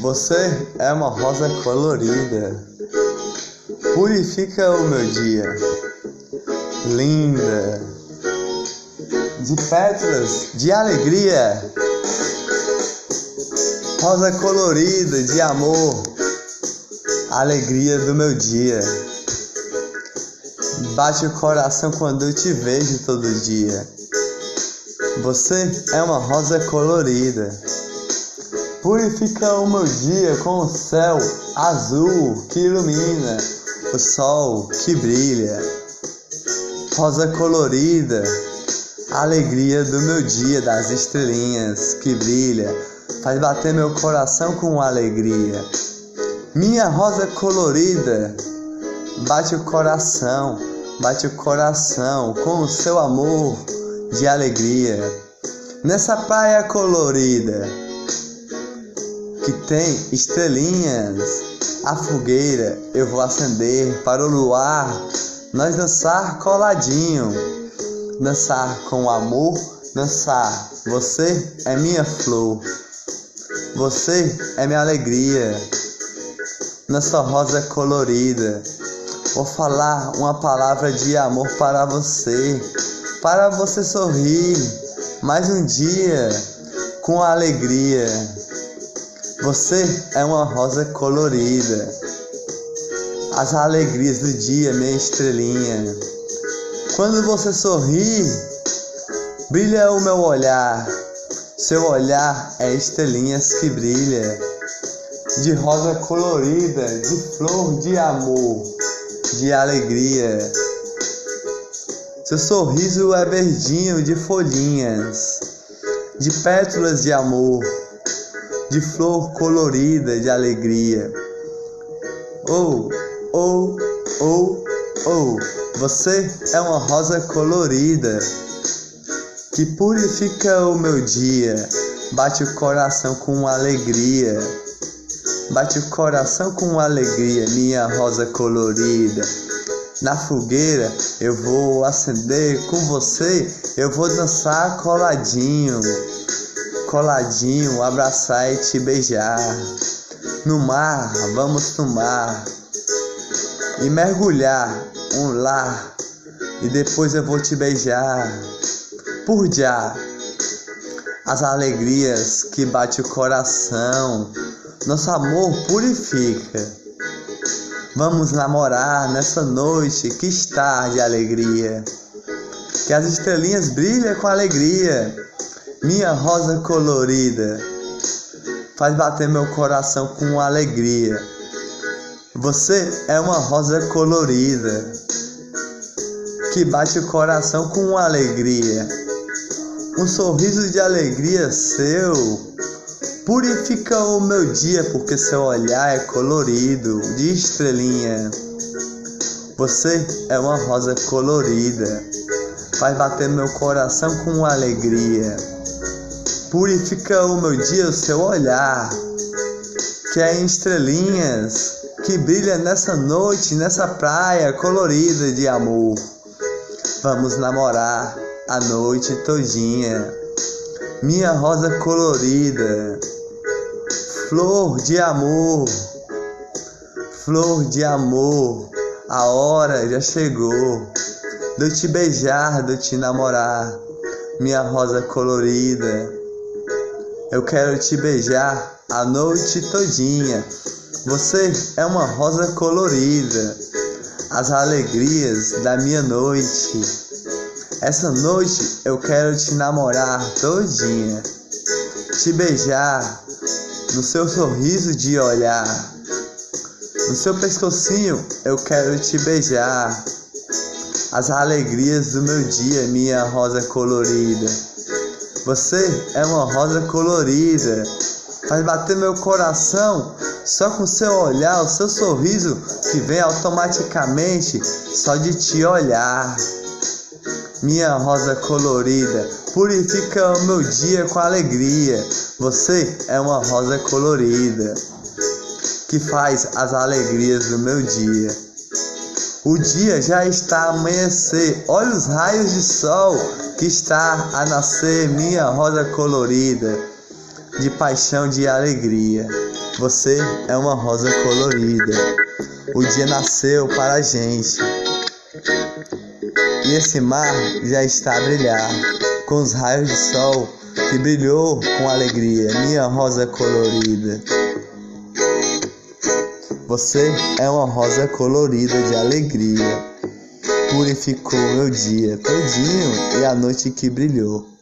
Você é uma rosa colorida, purifica o meu dia, linda, de pétalas de alegria, rosa colorida de amor, alegria do meu dia. Bate o coração quando eu te vejo todo dia. Você é uma rosa colorida. Purifica o meu dia com o céu azul que ilumina, o sol que brilha. Rosa colorida, alegria do meu dia, das estrelinhas que brilha, faz bater meu coração com alegria. Minha rosa colorida, bate o coração, bate o coração com o seu amor de alegria. Nessa praia colorida, que tem estrelinhas. A fogueira eu vou acender para o luar, nós dançar coladinho, dançar com amor, dançar. Você é minha flor, você é minha alegria, nossa rosa colorida. Vou falar uma palavra de amor para você, para você sorrir mais um dia com alegria. Você é uma rosa colorida, as alegrias do dia, minha estrelinha. Quando você sorri, brilha o meu olhar. Seu olhar é estrelinhas que brilha, de rosa colorida, de flor de amor, de alegria. Seu sorriso é verdinho de folhinhas, de pétalas de amor de flor colorida de alegria. Oh, oh, oh, oh, você é uma rosa colorida que purifica o meu dia, bate o coração com alegria. Bate o coração com alegria, minha rosa colorida. Na fogueira eu vou acender com você, eu vou dançar coladinho coladinho, abraçar e te beijar. No mar, vamos no mar e mergulhar um lar e depois eu vou te beijar. Por já, as alegrias que bate o coração, nosso amor purifica. Vamos namorar nessa noite que está de alegria. Que as estrelinhas brilhem com alegria minha rosa colorida faz bater meu coração com alegria. Você é uma rosa colorida que bate o coração com alegria. Um sorriso de alegria seu purifica o meu dia, porque seu olhar é colorido de estrelinha. Você é uma rosa colorida, faz bater meu coração com alegria. Purifica o meu dia o seu olhar, que é em estrelinhas, que brilha nessa noite, nessa praia colorida de amor. Vamos namorar a noite todinha, minha rosa colorida, flor de amor, flor de amor, a hora já chegou de eu te beijar, de eu te namorar, minha rosa colorida. Eu quero te beijar a noite todinha. Você é uma rosa colorida, as alegrias da minha noite. Essa noite eu quero te namorar todinha, te beijar no seu sorriso de olhar, no seu pescocinho eu quero te beijar. As alegrias do meu dia, minha rosa colorida. Você é uma rosa colorida, faz bater meu coração só com seu olhar, o seu sorriso que vem automaticamente só de te olhar. Minha rosa colorida, purifica o meu dia com alegria. Você é uma rosa colorida que faz as alegrias do meu dia. O dia já está a amanhecer, olha os raios de sol que está a nascer minha rosa colorida de paixão de alegria. Você é uma rosa colorida. O dia nasceu para a gente. E esse mar já está a brilhar com os raios de sol que brilhou com alegria, minha rosa colorida. Você é uma rosa colorida de alegria. Purificou meu dia todinho e a noite que brilhou.